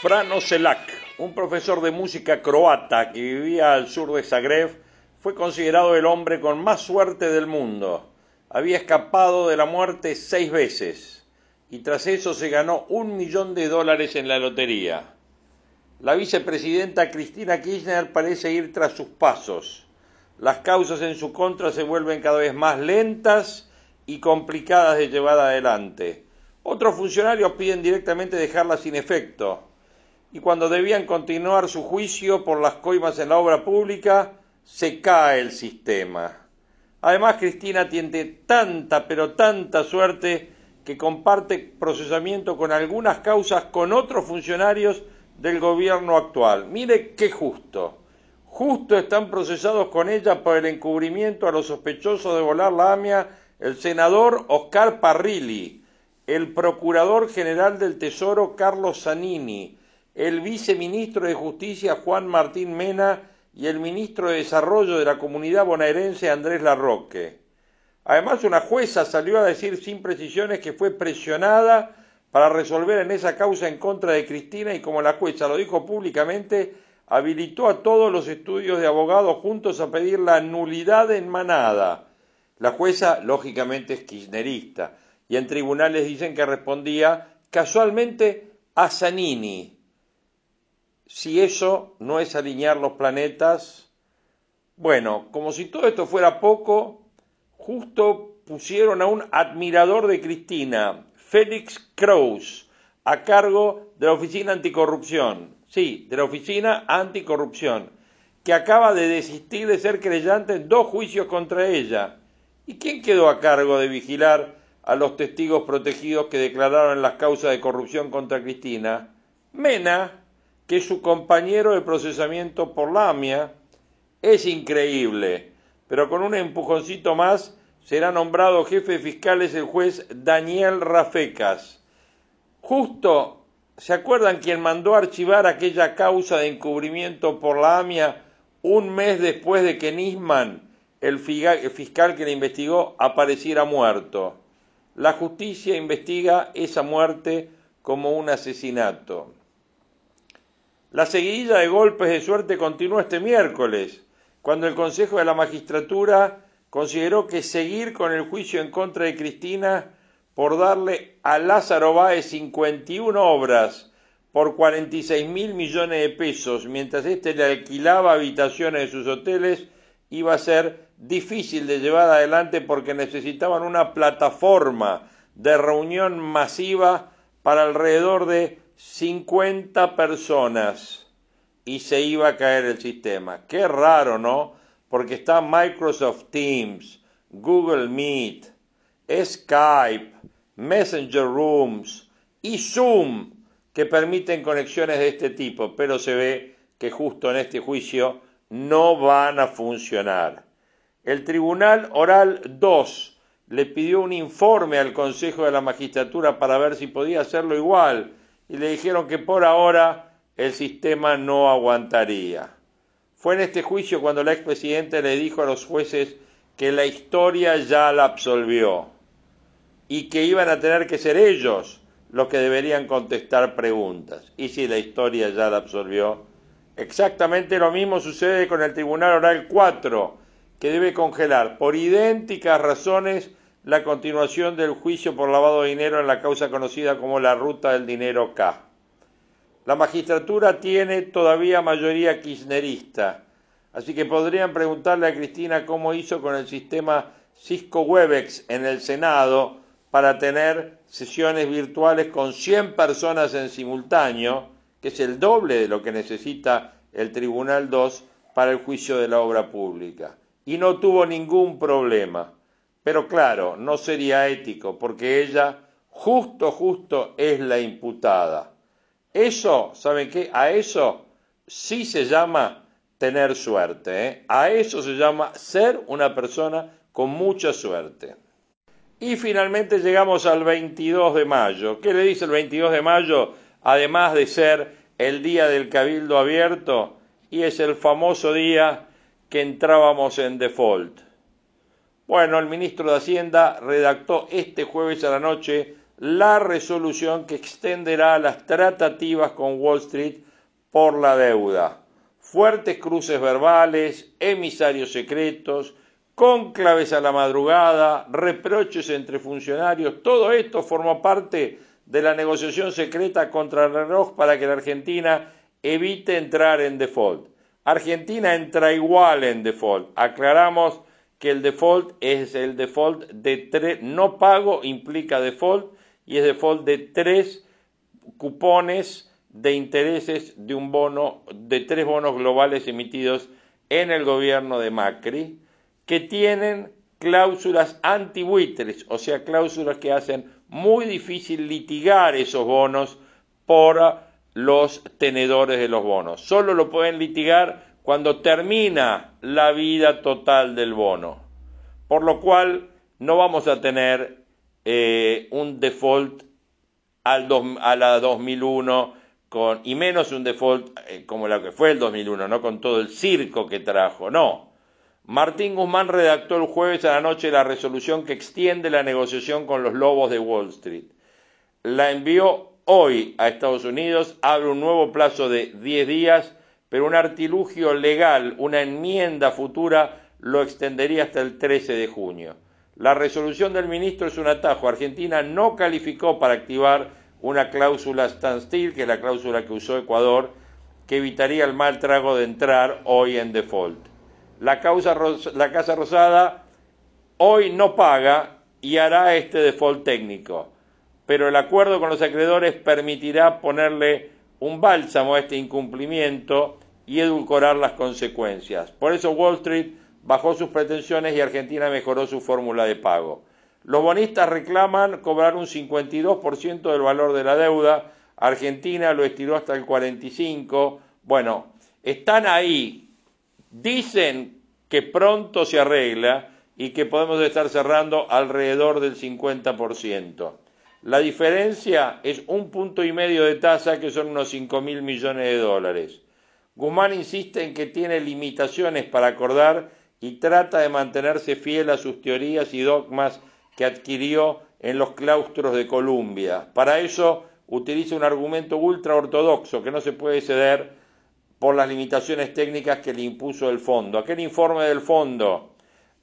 Frano Selak, un profesor de música croata que vivía al sur de Zagreb, fue considerado el hombre con más suerte del mundo. Había escapado de la muerte seis veces y tras eso se ganó un millón de dólares en la lotería. La vicepresidenta Cristina Kirchner parece ir tras sus pasos. Las causas en su contra se vuelven cada vez más lentas y complicadas de llevar adelante. Otros funcionarios piden directamente dejarla sin efecto y cuando debían continuar su juicio por las coimas en la obra pública, se cae el sistema. Además, Cristina tiene tanta, pero tanta suerte que comparte procesamiento con algunas causas con otros funcionarios del gobierno actual. Mire qué justo. Justo están procesados con ella por el encubrimiento a los sospechosos de volar la AMIA el senador Oscar Parrilli, el procurador general del Tesoro Carlos Zanini, el viceministro de Justicia Juan Martín Mena y el ministro de Desarrollo de la Comunidad Bonaerense Andrés Larroque. Además, una jueza salió a decir sin precisiones que fue presionada para resolver en esa causa en contra de Cristina y como la jueza lo dijo públicamente, habilitó a todos los estudios de abogados juntos a pedir la nulidad en manada. La jueza, lógicamente, es kirchnerista y en tribunales dicen que respondía casualmente a Zanini, si eso no es alinear los planetas, bueno, como si todo esto fuera poco, justo pusieron a un admirador de Cristina, Félix Kraus, a cargo de la Oficina Anticorrupción. Sí, de la Oficina Anticorrupción, que acaba de desistir de ser creyente en dos juicios contra ella. ¿Y quién quedó a cargo de vigilar a los testigos protegidos que declararon las causas de corrupción contra Cristina? Mena, que su compañero de procesamiento por la AMIA, es increíble, pero con un empujoncito más será nombrado jefe de fiscales el juez Daniel Rafecas. Justo, ¿se acuerdan quien mandó archivar aquella causa de encubrimiento por la AMIA un mes después de que Nisman, el fiscal que le investigó, apareciera muerto? La justicia investiga esa muerte como un asesinato. La seguidilla de golpes de suerte continuó este miércoles, cuando el Consejo de la Magistratura consideró que seguir con el juicio en contra de Cristina por darle a Lázaro Báez 51 obras por 46 mil millones de pesos, mientras éste le alquilaba habitaciones de sus hoteles, iba a ser difícil de llevar adelante porque necesitaban una plataforma de reunión masiva para alrededor de 50 personas y se iba a caer el sistema. Qué raro, ¿no? Porque está Microsoft Teams, Google Meet, Skype, Messenger Rooms y Zoom que permiten conexiones de este tipo, pero se ve que justo en este juicio no van a funcionar. El Tribunal Oral 2 le pidió un informe al Consejo de la Magistratura para ver si podía hacerlo igual y le dijeron que por ahora el sistema no aguantaría. Fue en este juicio cuando la expresidenta le dijo a los jueces que la historia ya la absolvió y que iban a tener que ser ellos los que deberían contestar preguntas. Y si la historia ya la absolvió, exactamente lo mismo sucede con el Tribunal Oral 4, que debe congelar por idénticas razones la continuación del juicio por lavado de dinero en la causa conocida como la ruta del dinero K. La magistratura tiene todavía mayoría kirchnerista, así que podrían preguntarle a Cristina cómo hizo con el sistema Cisco Webex en el Senado para tener sesiones virtuales con 100 personas en simultáneo, que es el doble de lo que necesita el Tribunal 2 para el juicio de la obra pública. y no tuvo ningún problema. Pero claro, no sería ético porque ella justo, justo es la imputada. Eso, ¿saben qué? A eso sí se llama tener suerte. ¿eh? A eso se llama ser una persona con mucha suerte. Y finalmente llegamos al 22 de mayo. ¿Qué le dice el 22 de mayo? Además de ser el día del cabildo abierto, y es el famoso día que entrábamos en default. Bueno, el ministro de Hacienda redactó este jueves a la noche la resolución que extenderá las tratativas con Wall Street por la deuda. Fuertes cruces verbales, emisarios secretos, cónclaves a la madrugada, reproches entre funcionarios, todo esto forma parte de la negociación secreta contra el reloj para que la Argentina evite entrar en default. Argentina entra igual en default. Aclaramos que el default es el default de tres, no pago implica default y es default de tres cupones de intereses de un bono, de tres bonos globales emitidos en el gobierno de Macri que tienen cláusulas antibuitres, o sea, cláusulas que hacen muy difícil litigar esos bonos por los tenedores de los bonos. Solo lo pueden litigar cuando termina la vida total del bono. Por lo cual no vamos a tener eh, un default al a la 2001 con, y menos un default eh, como la que fue el 2001, no con todo el circo que trajo, no. Martín Guzmán redactó el jueves a la noche la resolución que extiende la negociación con los lobos de Wall Street. La envió hoy a Estados Unidos, abre un nuevo plazo de 10 días, pero un artilugio legal, una enmienda futura, lo extendería hasta el 13 de junio. La resolución del ministro es un atajo. Argentina no calificó para activar una cláusula standstill, que es la cláusula que usó Ecuador, que evitaría el mal trago de entrar hoy en default la, la Casa Rosada hoy no paga y hará este default técnico, pero el acuerdo con los acreedores permitirá ponerle un bálsamo a este incumplimiento y edulcorar las consecuencias. Por eso Wall Street bajó sus pretensiones y Argentina mejoró su fórmula de pago. Los bonistas reclaman cobrar un 52% del valor de la deuda, Argentina lo estiró hasta el 45%. Bueno, están ahí Dicen que pronto se arregla y que podemos estar cerrando alrededor del 50%. La diferencia es un punto y medio de tasa, que son unos 5 mil millones de dólares. Guzmán insiste en que tiene limitaciones para acordar y trata de mantenerse fiel a sus teorías y dogmas que adquirió en los claustros de Columbia. Para eso utiliza un argumento ultra ortodoxo que no se puede ceder por las limitaciones técnicas que le impuso el fondo. Aquel informe del fondo,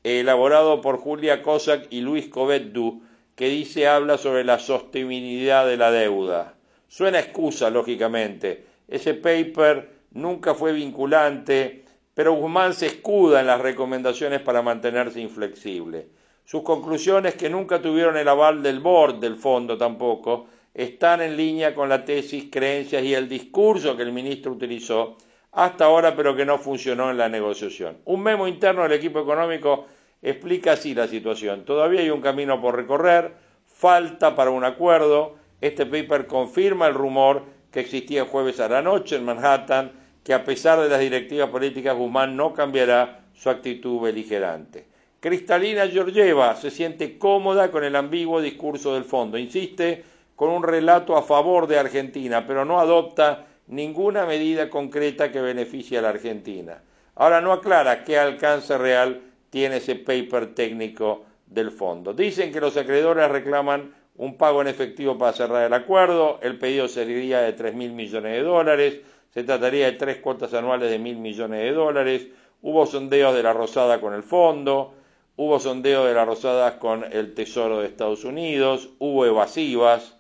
elaborado por Julia Cossack y Luis Covetdu, que dice habla sobre la sostenibilidad de la deuda. Suena excusa, lógicamente. Ese paper nunca fue vinculante, pero Guzmán se escuda en las recomendaciones para mantenerse inflexible. Sus conclusiones, que nunca tuvieron el aval del board del fondo tampoco, están en línea con la tesis, creencias y el discurso que el ministro utilizó hasta ahora, pero que no funcionó en la negociación. Un memo interno del equipo económico explica así la situación. Todavía hay un camino por recorrer, falta para un acuerdo. Este paper confirma el rumor que existía jueves a la noche en Manhattan, que a pesar de las directivas políticas, Guzmán no cambiará su actitud beligerante. Cristalina Georgieva se siente cómoda con el ambiguo discurso del fondo. Insiste con un relato a favor de Argentina, pero no adopta ninguna medida concreta que beneficie a la Argentina. Ahora no aclara qué alcance real tiene ese paper técnico del fondo. Dicen que los acreedores reclaman un pago en efectivo para cerrar el acuerdo, el pedido sería de tres mil millones de dólares, se trataría de tres cuotas anuales de mil millones de dólares, hubo sondeos de la Rosada con el fondo, hubo sondeos de la Rosada con el Tesoro de Estados Unidos, hubo evasivas,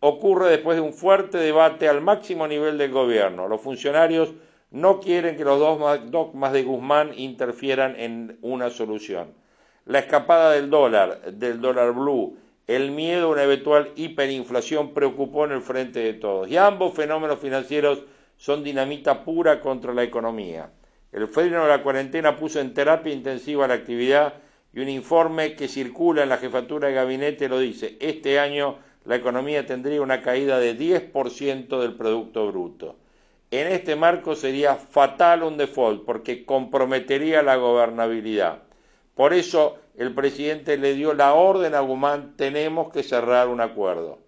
ocurre después de un fuerte debate al máximo nivel del gobierno. Los funcionarios no quieren que los dos dogmas de Guzmán interfieran en una solución. La escapada del dólar, del dólar blue, el miedo a una eventual hiperinflación preocupó en el frente de todos. Y ambos fenómenos financieros son dinamita pura contra la economía. El freno de la cuarentena puso en terapia intensiva la actividad y un informe que circula en la jefatura de gabinete lo dice. Este año la economía tendría una caída de 10% del Producto Bruto. En este marco sería fatal un default porque comprometería la gobernabilidad. Por eso el presidente le dio la orden a Guzmán, tenemos que cerrar un acuerdo.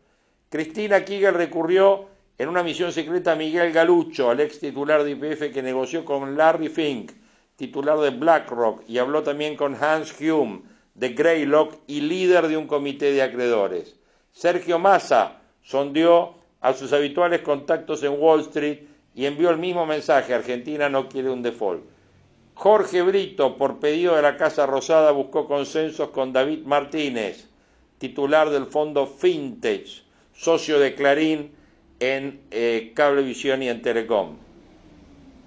Cristina Kigel recurrió en una misión secreta a Miguel Galucho, al ex titular de IPF que negoció con Larry Fink, titular de BlackRock, y habló también con Hans Hume, de Greylock y líder de un comité de acreedores. Sergio Massa sondeó a sus habituales contactos en Wall Street y envió el mismo mensaje, Argentina no quiere un default. Jorge Brito, por pedido de la Casa Rosada, buscó consensos con David Martínez, titular del fondo Fintech, socio de Clarín en eh, Cablevisión y en Telecom.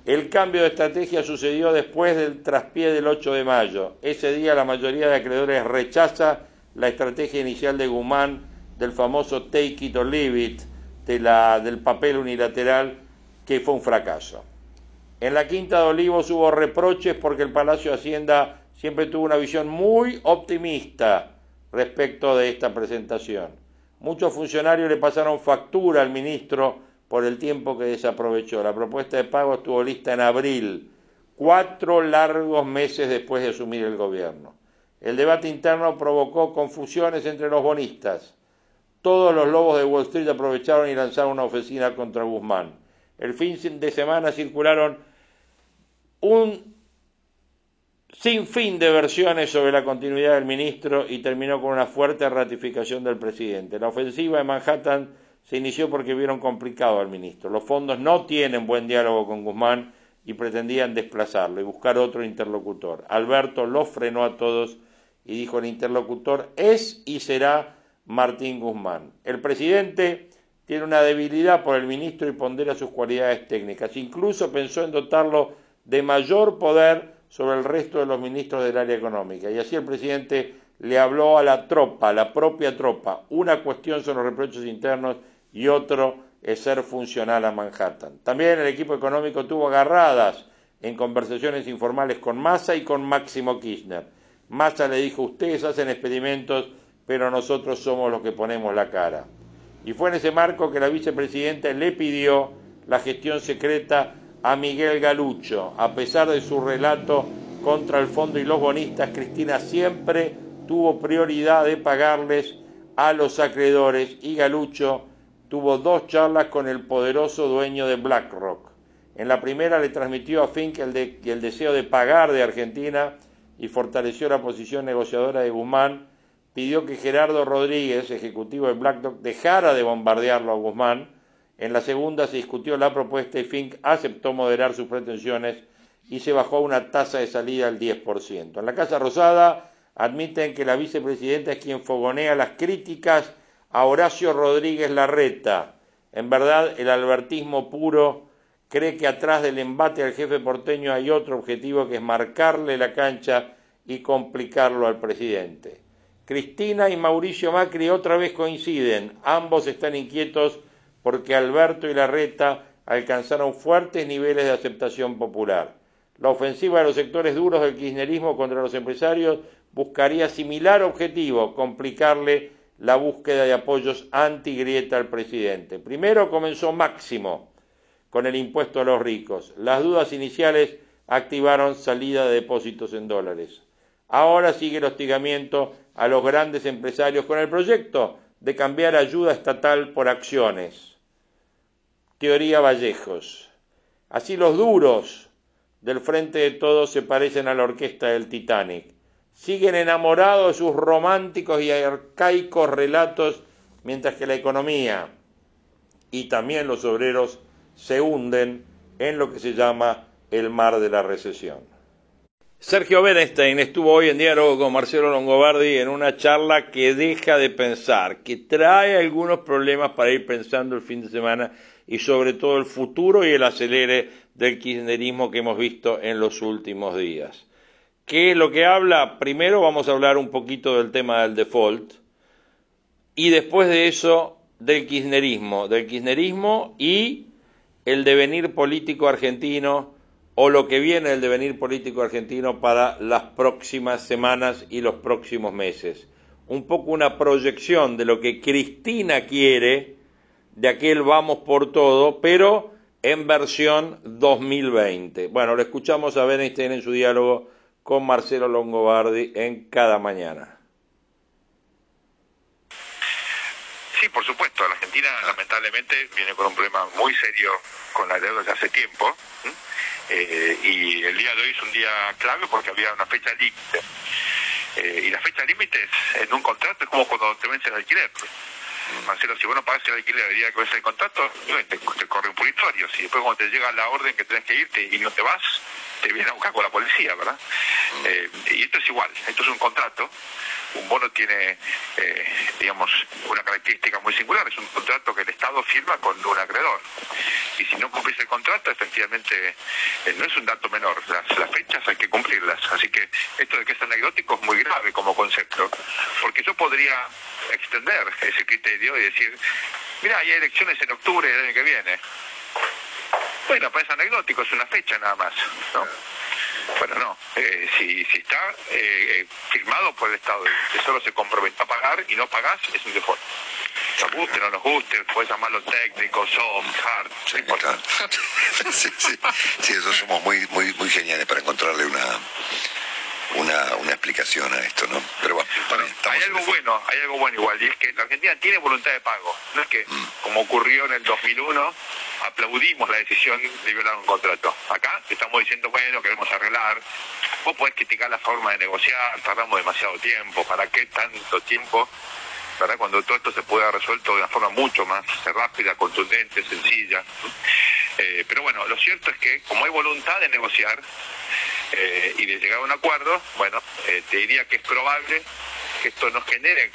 El cambio de estrategia sucedió después del traspié del 8 de mayo. Ese día la mayoría de acreedores rechaza la estrategia inicial de Guzmán del famoso take it or leave it, del papel unilateral, que fue un fracaso. En la Quinta de Olivos hubo reproches porque el Palacio de Hacienda siempre tuvo una visión muy optimista respecto de esta presentación. Muchos funcionarios le pasaron factura al ministro por el tiempo que desaprovechó. La propuesta de pago estuvo lista en abril, cuatro largos meses después de asumir el gobierno. El debate interno provocó confusiones entre los bonistas. Todos los lobos de Wall Street aprovecharon y lanzaron una ofensiva contra Guzmán. El fin de semana circularon un sinfín de versiones sobre la continuidad del ministro y terminó con una fuerte ratificación del presidente. La ofensiva de Manhattan se inició porque vieron complicado al ministro. Los fondos no tienen buen diálogo con Guzmán y pretendían desplazarlo y buscar otro interlocutor. Alberto los frenó a todos y dijo el interlocutor es y será Martín Guzmán. El presidente tiene una debilidad por el ministro y pondera sus cualidades técnicas. Incluso pensó en dotarlo de mayor poder sobre el resto de los ministros del área económica. Y así el presidente le habló a la tropa, a la propia tropa. Una cuestión son los reproches internos y otro es ser funcional a Manhattan. También el equipo económico tuvo agarradas en conversaciones informales con Massa y con Máximo Kirchner. Massa le dijo, ustedes hacen experimentos, pero nosotros somos los que ponemos la cara. Y fue en ese marco que la vicepresidenta le pidió la gestión secreta a Miguel Galucho. A pesar de su relato contra el fondo y los bonistas, Cristina siempre tuvo prioridad de pagarles a los acreedores y Galucho tuvo dos charlas con el poderoso dueño de BlackRock. En la primera le transmitió a Fink el, el deseo de pagar de Argentina y fortaleció la posición negociadora de Guzmán. Pidió que Gerardo Rodríguez, ejecutivo de BlackRock, dejara de bombardearlo a Guzmán en la segunda se discutió la propuesta y Fink aceptó moderar sus pretensiones y se bajó una tasa de salida al 10%. En la Casa Rosada admiten que la vicepresidenta es quien fogonea las críticas a Horacio Rodríguez Larreta. En verdad, el albertismo puro cree que atrás del embate al jefe porteño hay otro objetivo que es marcarle la cancha y complicarlo al presidente. Cristina y Mauricio Macri otra vez coinciden, ambos están inquietos porque Alberto y Larreta alcanzaron fuertes niveles de aceptación popular. La ofensiva de los sectores duros del kirchnerismo contra los empresarios buscaría similar objetivo, complicarle la búsqueda de apoyos anti-grieta al presidente. Primero comenzó Máximo con el impuesto a los ricos. Las dudas iniciales activaron salida de depósitos en dólares. Ahora sigue el hostigamiento a los grandes empresarios con el proyecto de cambiar ayuda estatal por acciones. Teoría Vallejos. Así los duros del frente de todos se parecen a la orquesta del Titanic. Siguen enamorados de sus románticos y arcaicos relatos, mientras que la economía y también los obreros se hunden en lo que se llama el mar de la recesión. Sergio Bernstein estuvo hoy en diálogo con Marcelo Longobardi en una charla que deja de pensar, que trae algunos problemas para ir pensando el fin de semana y sobre todo el futuro y el acelere del kirchnerismo que hemos visto en los últimos días. ¿Qué es lo que habla? Primero vamos a hablar un poquito del tema del default y después de eso del kirchnerismo, del kirchnerismo y el devenir político argentino o lo que viene del devenir político argentino para las próximas semanas y los próximos meses. Un poco una proyección de lo que Cristina quiere de aquel vamos por todo, pero en versión 2020. Bueno, lo escuchamos a Bernstein en su diálogo con Marcelo Longobardi en cada mañana. Sí, por supuesto. La Argentina lamentablemente viene con un problema muy serio con la deuda desde hace tiempo. Y el día de hoy es un día clave porque había una fecha límite. Eh, y la fecha límite en un contrato es como cuando te vence el alquiler. Marcelo, si vos no pagas el alquiler el día que vence el contrato, te, te corre un puritorio. Si después cuando te llega la orden que tenés que irte y no te vas, te viene a buscar con la policía, ¿verdad? Eh, y esto es igual, esto es un contrato. Un bono tiene, eh, digamos, una característica muy singular, es un contrato que el Estado firma con un acreedor. Y si no cumplís el contrato, efectivamente, eh, no es un dato menor, las, las fechas hay que cumplirlas. Así que esto de que es anecdótico es muy grave como concepto, porque yo podría extender ese criterio y decir, mira, hay elecciones en octubre del año que viene bueno, pues es anecdótico, es una fecha nada más, ¿no? Bueno, no, eh, si, si está eh, firmado por el Estado que solo se compromete a pagar y no pagás, es un default. Nos guste, no nos guste, puedes llamarlo técnico, soft, hard, no importa. sí, sí, sí, eso somos muy, muy, muy geniales para encontrarle una, una, una explicación a esto, ¿no? Pero bueno, también hay algo bueno, hay algo bueno igual, y es que la Argentina tiene voluntad de pago. No es que, mm. como ocurrió en el 2001, aplaudimos la decisión de violar un contrato. Acá estamos diciendo, bueno, queremos arreglar. Vos podés criticar la forma de negociar, tardamos demasiado tiempo, ¿para qué tanto tiempo? ¿verdad? Cuando todo esto se puede haber resuelto de una forma mucho más rápida, contundente, sencilla. Eh, pero bueno, lo cierto es que como hay voluntad de negociar eh, y de llegar a un acuerdo, bueno, eh, te diría que es probable que esto nos genere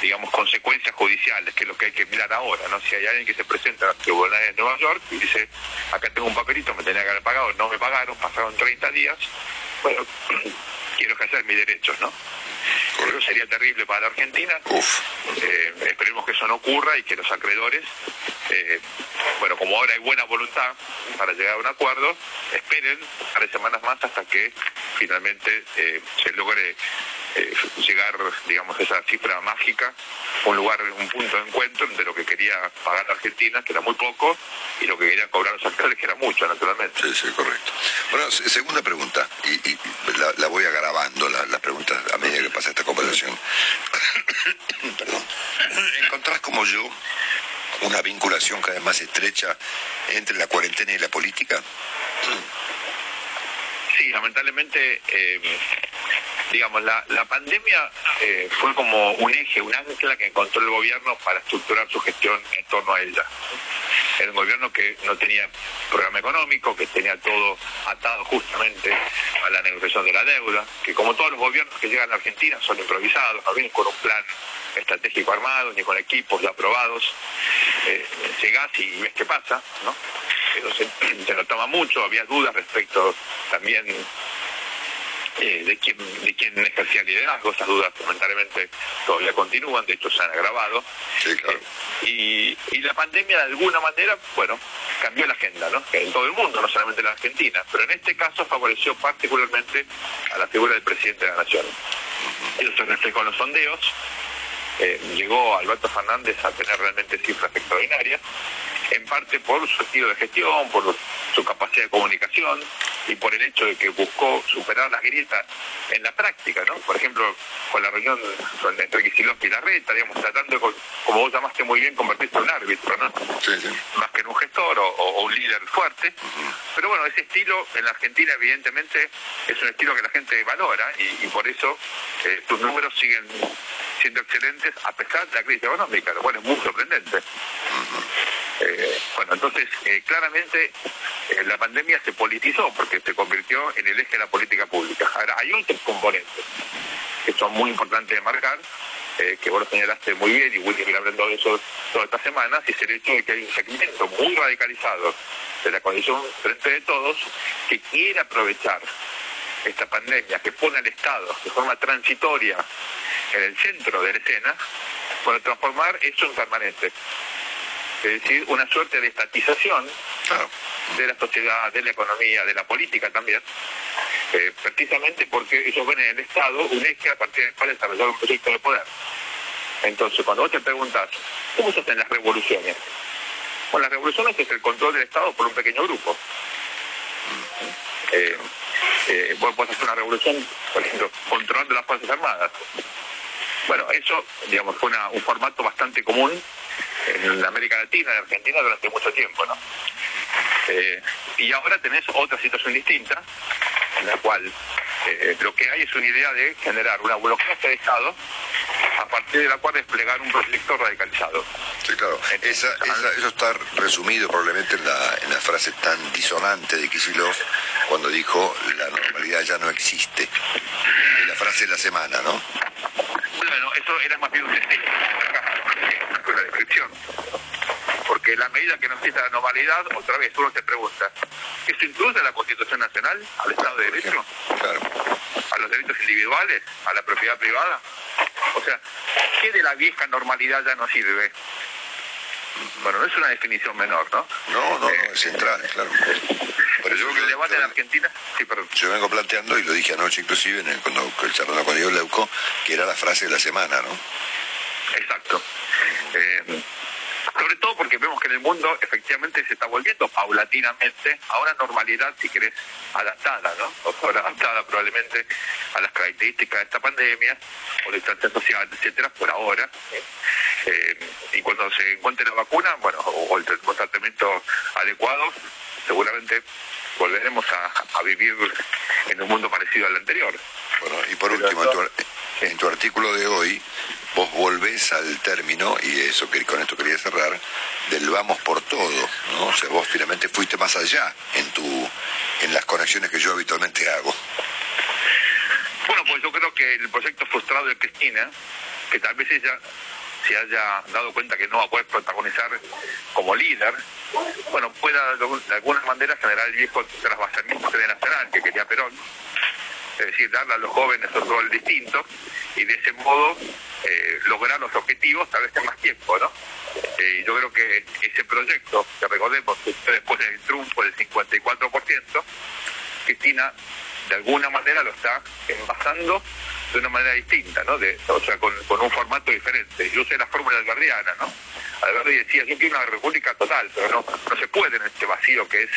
digamos, consecuencias judiciales, que es lo que hay que mirar ahora, ¿no? Si hay alguien que se presenta a los tribunales de Nueva York y dice, acá tengo un papelito, me tenía que haber pagado, no me pagaron, pasaron 30 días, bueno, quiero ejercer mis derechos, ¿no? Eso sería terrible para la Argentina. Eh, esperemos que eso no ocurra y que los acreedores, eh, bueno, como ahora hay buena voluntad para llegar a un acuerdo, esperen tres semanas más hasta que finalmente eh, se logre eh, llegar, digamos, a esa cifra mágica, un lugar, un punto de encuentro entre lo que quería pagar la Argentina, que era muy poco, y lo que querían cobrar los alcaldes, que era mucho, naturalmente. Sí, sí, correcto. Bueno, segunda pregunta, y, la, voy agravando, la, la pregunta a medida que pasa esta conversación. Perdón. ¿Encontrás como yo una vinculación cada vez más estrecha entre la cuarentena y la política? Sí, lamentablemente eh, digamos, la, la pandemia eh, fue como un eje, un ancla que encontró el gobierno para estructurar su gestión en torno a ella. Era un gobierno que no tenía programa económico, que tenía todo atado justamente a la negociación de la deuda, que como todos los gobiernos que llegan a Argentina son improvisados, no vienen con un plan estratégico armado, ni con equipos ya aprobados. Eh, llegás y ves qué pasa, ¿no? Se notaba mucho, había dudas respecto también eh, de, quién, de quién ejercía liderazgo. Esas dudas lamentablemente todavía continúan, de hecho se han agravado. Eh, y, la pandemia de alguna manera, bueno, cambió la agenda, ¿no? En todo el mundo, no solamente en la Argentina, pero en este caso favoreció particularmente a la figura del presidente de la Nación. Eso se reflejó en los sondeos. Eh, llegó Alberto Fernández a tener realmente cifras extraordinarias en parte por su estilo de gestión, por su capacidad de comunicación y por el hecho de que buscó superar las grietas en la práctica, ¿no? Por ejemplo, con la reunión entre Kicillof y Larreta, digamos, tratando de, como vos llamaste muy bien, convertirse en un árbitro, ¿no? Más que en un gestor o, un líder fuerte. Pero bueno, ese estilo en la Argentina evidentemente es un estilo que la gente valora y, por eso eh, sus números siguen siendo excelentes a pesar de la crisis económica, lo cual es muy sorprendente. Eh, bueno, entonces, eh, claramente eh, la pandemia se politizó porque se convirtió en el eje de la política pública. Ahora, hay otros componentes que son muy importantes de marcar, que vos lo señalaste muy bien y ir hablando de eso toda esta semana, y es el hecho de que hay un segmento muy radicalizado de la coalición frente de todos que quiere aprovechar esta pandemia, que pone al Estado de forma transitoria en el centro de la escena, para transformar eso en permanente es decir, una suerte de estatización de la sociedad, de la economía, de la política también, eh, precisamente porque ellos ven en el Estado un eje a partir del cual desarrollar un proyecto de poder. Entonces, cuando vos te preguntas, ¿cómo se hacen las revoluciones? Bueno, las revoluciones es el control del Estado por un pequeño grupo. Eh, eh, vos podés hacer una revolución, por ejemplo, controlando las Fuerzas Armadas. Bueno, eso, digamos, fue un formato bastante común en América Latina, en Argentina, durante mucho tiempo, ¿no? Eh, y ahora tenés otra situación distinta, en la cual eh, lo que hay es una idea de generar una burocracia de Estado a partir de la cual desplegar un proyecto radicalizado. Sí, claro. Esa, eso está resumido probablemente en la, en la frase tan disonante de Kisilov cuando dijo la normalidad ya no existe. La frase de la semana, ¿no? Bueno, eso era más bien un estilo, la descripción. Porque la medida que nos quita la normalidad, otra vez uno se pregunta, ¿eso incluye a la Constitución Nacional, al Estado de Derecho? Claro. ¿A los derechos individuales? ¿A la propiedad privada? O sea, ¿qué de la vieja normalidad ya no sirve? Bueno, no es una definición menor, ¿no? No, no, es central, claro. Pero yo creo que el debate en Argentina, sí, perdón. Yo vengo planteando, y lo dije anoche inclusive, en el, cuando charlando con Diego Leuco, que era la frase de la semana, ¿no? Exacto. Eh, sobre todo porque vemos que en el mundo efectivamente se está volviendo paulatinamente a una normalidad, si querés, adaptada, ¿no? O adaptada probablemente a las características de esta pandemia, o distancia social, etcétera, por ahora. Eh, y cuando se encuentre la vacuna, bueno, o el tratamiento adecuado, seguramente volveremos a, vivir en un mundo parecido al anterior. Bueno, y por último, en tu artículo de hoy, vos volvés al término, y eso que con esto quería cerrar, del vamos por todo, ¿no? O sea, vos finalmente fuiste más allá en tu en las conexiones que yo habitualmente hago. Bueno, pues yo creo que el proyecto frustrado de Cristina, que tal vez ella se haya dado cuenta que no va a protagonizar como líder, bueno, pueda de alguna manera generar el viejo trasvasamiento generacional que quería Perón, es decir, darle a los jóvenes un rol distinto y de ese modo eh, lograr los objetivos tal vez en más tiempo, ¿no? Eh, yo creo que ese proyecto, que recordemos después del triunfo del 54%, Cristina de alguna manera lo está envasando de una manera distinta, ¿no? De, o sea, con, un formato diferente. Yo sé la fórmula alberdiana, ¿no? Alberdi decía, yo quiero una república total, pero no, no se puede en este vacío que es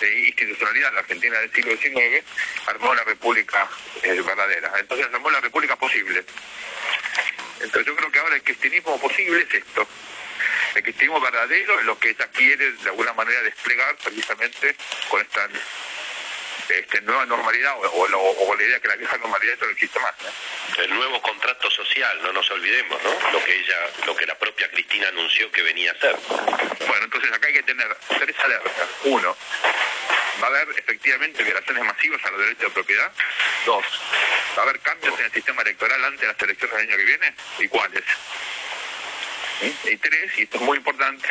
de institucionalidad en la Argentina del siglo XIX, armó una república eh, verdadera. Entonces armó la república posible. Entonces yo creo que ahora el cristianismo posible es esto. El cristianismo verdadero es lo que ella quiere de alguna manera desplegar precisamente con esta este, nueva normalidad o, la idea que la vieja normalidad no existe más. El nuevo contrato social, no nos olvidemos, ¿no? Lo que ella, lo que la propia Cristina anunció que venía a hacer. Bueno, entonces acá hay que tener tres alertas. Uno, va a haber efectivamente violaciones masivas a los derechos de propiedad. Dos, va a haber cambios en el sistema electoral antes de las elecciones del año que viene. ¿Y cuáles? Y tres, y esto es muy importante,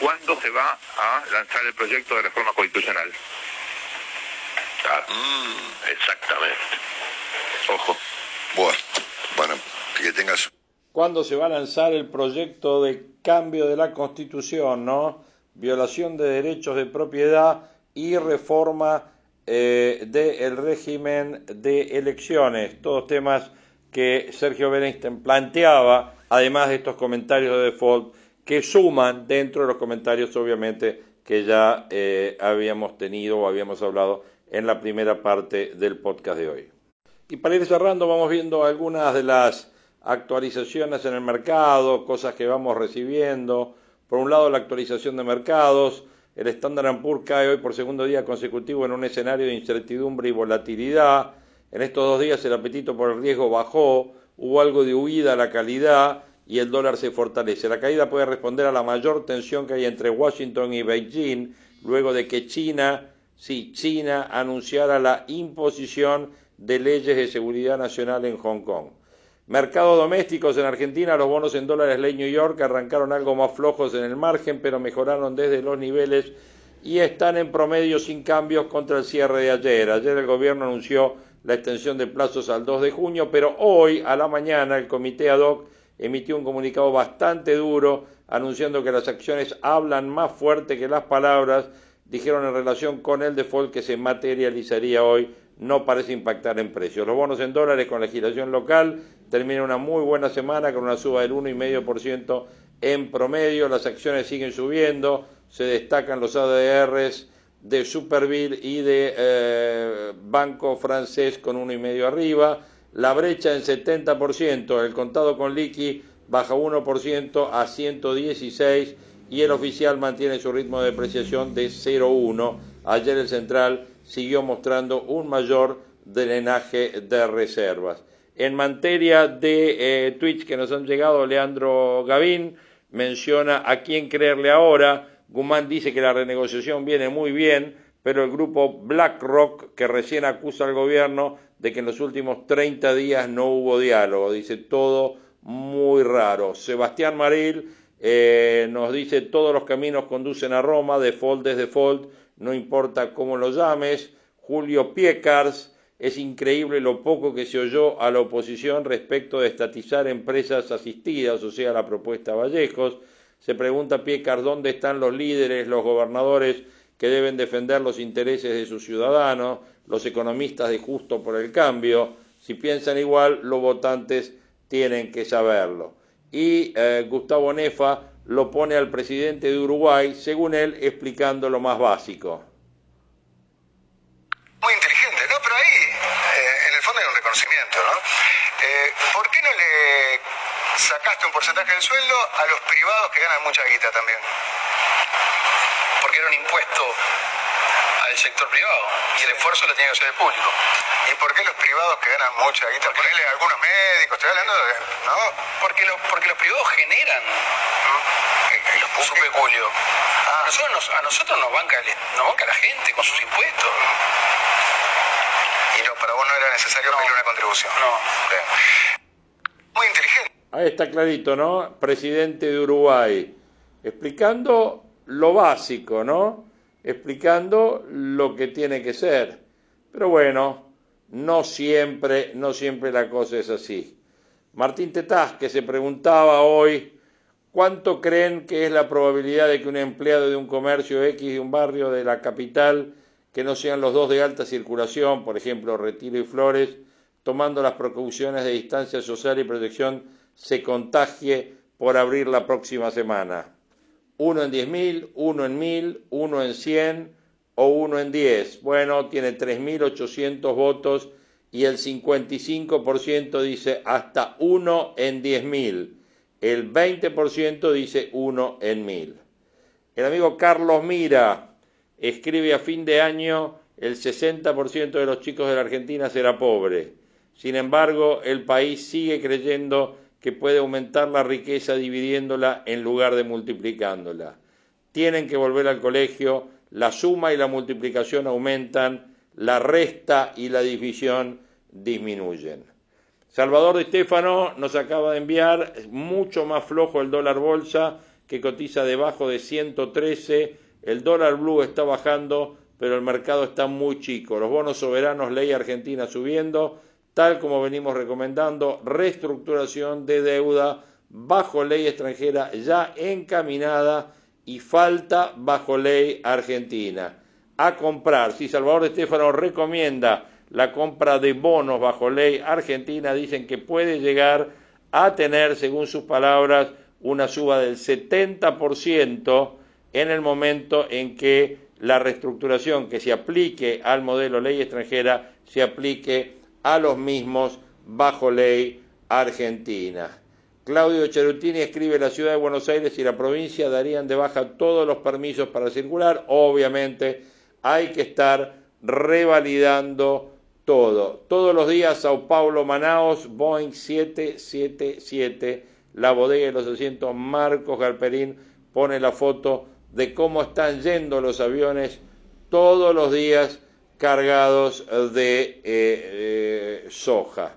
¿cuándo se va a lanzar el proyecto de reforma constitucional? Mm, exactamente. Ojo. Bueno, bueno, que tengas... ¿Cuándo se va a lanzar el proyecto de cambio de la Constitución, no? Violación de derechos de propiedad y reforma eh, del régimen de elecciones. Todos temas que Sergio Bernstein planteaba, además de estos comentarios de default, que suman dentro de los comentarios, obviamente, que ya eh, habíamos tenido o habíamos hablado en la primera parte del podcast de hoy. Y para ir cerrando, vamos viendo algunas de las actualizaciones en el mercado, cosas que vamos recibiendo. Por un lado, la actualización de mercados. El Standard Poor's cae hoy por segundo día consecutivo en un escenario de incertidumbre y volatilidad. En estos dos días el apetito por el riesgo bajó, hubo algo de huida a la calidad y el dólar se fortalece. La caída puede responder a la mayor tensión que hay entre Washington y Beijing luego de que China si China anunciara la imposición de leyes de seguridad nacional en Hong Kong. Mercados domésticos en Argentina, los bonos en dólares ley New York arrancaron algo más flojos en el margen, pero mejoraron desde los niveles y están en promedio sin cambios contra el cierre de ayer. Ayer el gobierno anunció la extensión de plazos al 2 de junio, pero hoy a la mañana el comité ad hoc emitió un comunicado bastante duro anunciando que las acciones hablan más fuerte que las palabras dijeron en relación con el default que se materializaría hoy, no parece impactar en precios. Los bonos en dólares con legislación local terminan una muy buena semana con una suba del 1,5% en promedio, las acciones siguen subiendo, se destacan los ADRs de Superville y de eh, Banco Francés con uno y medio arriba, la brecha en 70%, el contado con liqui baja 1% a 116 y el oficial mantiene su ritmo de depreciación de 0,1. Ayer el central siguió mostrando un mayor drenaje de reservas. En materia de eh, tweets que nos han llegado, Leandro Gavín menciona a quién creerle ahora. Guzmán dice que la renegociación viene muy bien, pero el grupo BlackRock, que recién acusa al gobierno de que en los últimos 30 días no hubo diálogo, dice todo muy raro. Sebastián Maril eh, nos dice todos los caminos conducen a Roma, default es default, no importa cómo lo llames. Julio Piecars, es increíble lo poco que se oyó a la oposición respecto de estatizar empresas asistidas, o sea, la propuesta Vallejos. Se pregunta Piecars dónde están los líderes, los gobernadores que deben defender los intereses de sus ciudadanos, los economistas de justo por el cambio. Si piensan igual, los votantes tienen que saberlo. Y eh, Gustavo Nefa lo pone al presidente de Uruguay, según él, explicando lo más básico. Muy inteligente, ¿no? Pero ahí, eh, en el fondo hay un reconocimiento, ¿no? Eh, ¿Por qué no le sacaste un porcentaje del sueldo a los privados que ganan mucha guita también? Porque era un impuesto sector privado y el esfuerzo lo tiene que hacer el público. ¿Y por qué los privados que ganan mucha guita? Ponele a algunos médicos, estoy hablando de. ¿No? Porque los, porque los privados generan ¿Mm? su peculio. Ah. A, nosotros nos, a nosotros nos banca, nos banca la gente con sus impuestos. Y no, para vos no era necesario pedir una contribución. No. Muy inteligente. Ahí está clarito, ¿no? Presidente de Uruguay, explicando lo básico, ¿no? Explicando lo que tiene que ser. Pero bueno, no siempre, no siempre la cosa es así. Martín Tetaz, que se preguntaba hoy cuánto creen que es la probabilidad de que un empleado de un comercio X de un barrio de la capital, que no sean los dos de alta circulación, por ejemplo, Retiro y Flores, tomando las precauciones de distancia social y protección, se contagie por abrir la próxima semana. Uno en diez mil, uno en mil, uno en cien, o uno en 10. Bueno, tiene 3.800 votos y el 55% dice hasta uno en 10.000. El 20% dice uno en 1.000. El amigo Carlos Mira escribe a fin de año el 60% de los chicos de la Argentina será pobre. Sin embargo, el país sigue creyendo que puede aumentar la riqueza dividiéndola en lugar de multiplicándola. Tienen que volver al colegio la suma y la multiplicación aumentan, la resta y la división disminuyen. Salvador de Estefano nos acaba de enviar mucho más flojo el dólar bolsa que cotiza debajo de 113, el dólar blue está bajando, pero el mercado está muy chico. Los bonos soberanos, ley argentina subiendo, tal como venimos recomendando, reestructuración de deuda bajo ley extranjera ya encaminada y falta bajo ley argentina. A comprar, si Salvador Estefano recomienda la compra de bonos bajo ley argentina, dicen que puede llegar a tener, según sus palabras, una suba del 70% en el momento en que la reestructuración que se aplique al modelo ley extranjera se aplique a los mismos bajo ley argentina. Claudio Cherutini escribe la ciudad de Buenos Aires y la provincia darían de baja todos los permisos para circular. Obviamente hay que estar revalidando todo. Todos los días Sao Paulo, Manaos, Boeing 777, la bodega de los asientos, Marcos Galperín pone la foto de cómo están yendo los aviones todos los días cargados de eh, eh, soja.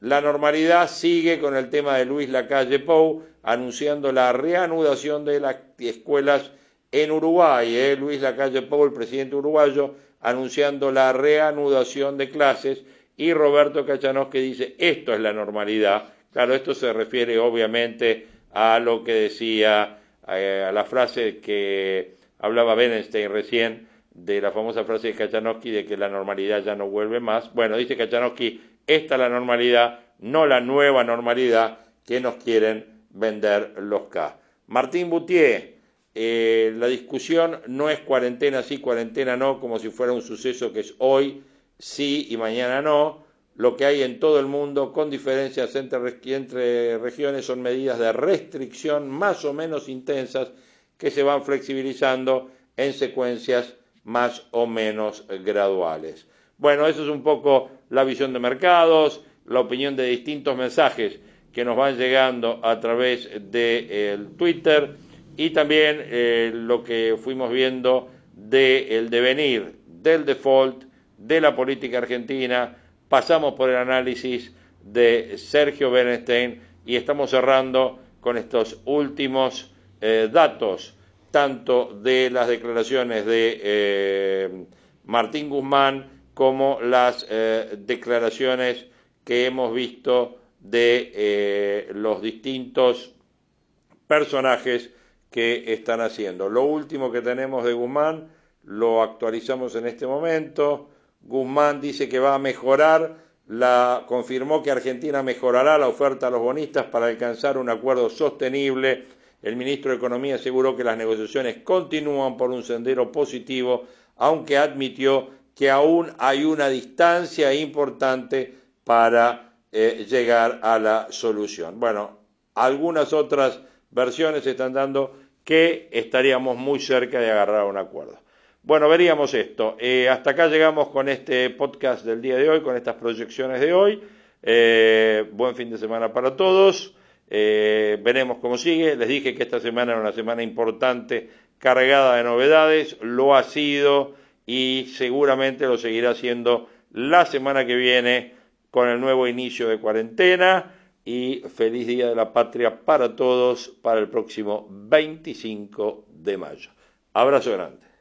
La normalidad sigue con el tema de Luis Lacalle Pou, anunciando la reanudación de las escuelas en Uruguay. ¿eh? Luis Lacalle Pou, el presidente uruguayo, anunciando la reanudación de clases. Y Roberto Cachanos que dice, esto es la normalidad. Claro, esto se refiere obviamente a lo que decía, a la frase que Hablaba Benenstein recién de la famosa frase de Kachanowski de que la normalidad ya no vuelve más. Bueno, dice Kachanowski, esta es la normalidad, no la nueva normalidad que nos quieren vender los K. Martín Boutier, eh, la discusión no es cuarentena sí, cuarentena no, como si fuera un suceso que es hoy sí y mañana no. Lo que hay en todo el mundo, con diferencias entre, entre regiones, son medidas de restricción más o menos intensas que se van flexibilizando en secuencias más o menos graduales. Bueno, eso es un poco la visión de mercados, la opinión de distintos mensajes que nos van llegando a través de Twitter y también eh, lo que fuimos viendo del devenir del default de la política argentina. Pasamos por el análisis de Sergio Bernstein y estamos cerrando con estos últimos eh, datos, tanto de las declaraciones de eh, Martín Guzmán como las declaraciones que hemos visto de eh, los distintos personajes que están haciendo. Lo último que tenemos de Guzmán lo actualizamos en este momento. Guzmán dice que va a mejorar, la, confirmó que Argentina mejorará la oferta a los bonistas para alcanzar un acuerdo sostenible. El ministro de Economía aseguró que las negociaciones continúan por un sendero positivo, aunque admitió que aún hay una distancia importante para eh, llegar a la solución. Bueno, algunas otras versiones están dando que estaríamos muy cerca de agarrar un acuerdo. Bueno, veríamos esto. Eh, hasta acá llegamos con este podcast del día de hoy, con estas proyecciones de hoy. Eh, buen fin de semana para todos. Veremos cómo sigue. Les dije que esta semana era una semana importante, cargada de novedades. Lo ha sido y seguramente lo seguirá siendo la semana que viene con el nuevo inicio de cuarentena y feliz Día de la Patria para todos para el próximo 25 de mayo. Abrazo grande.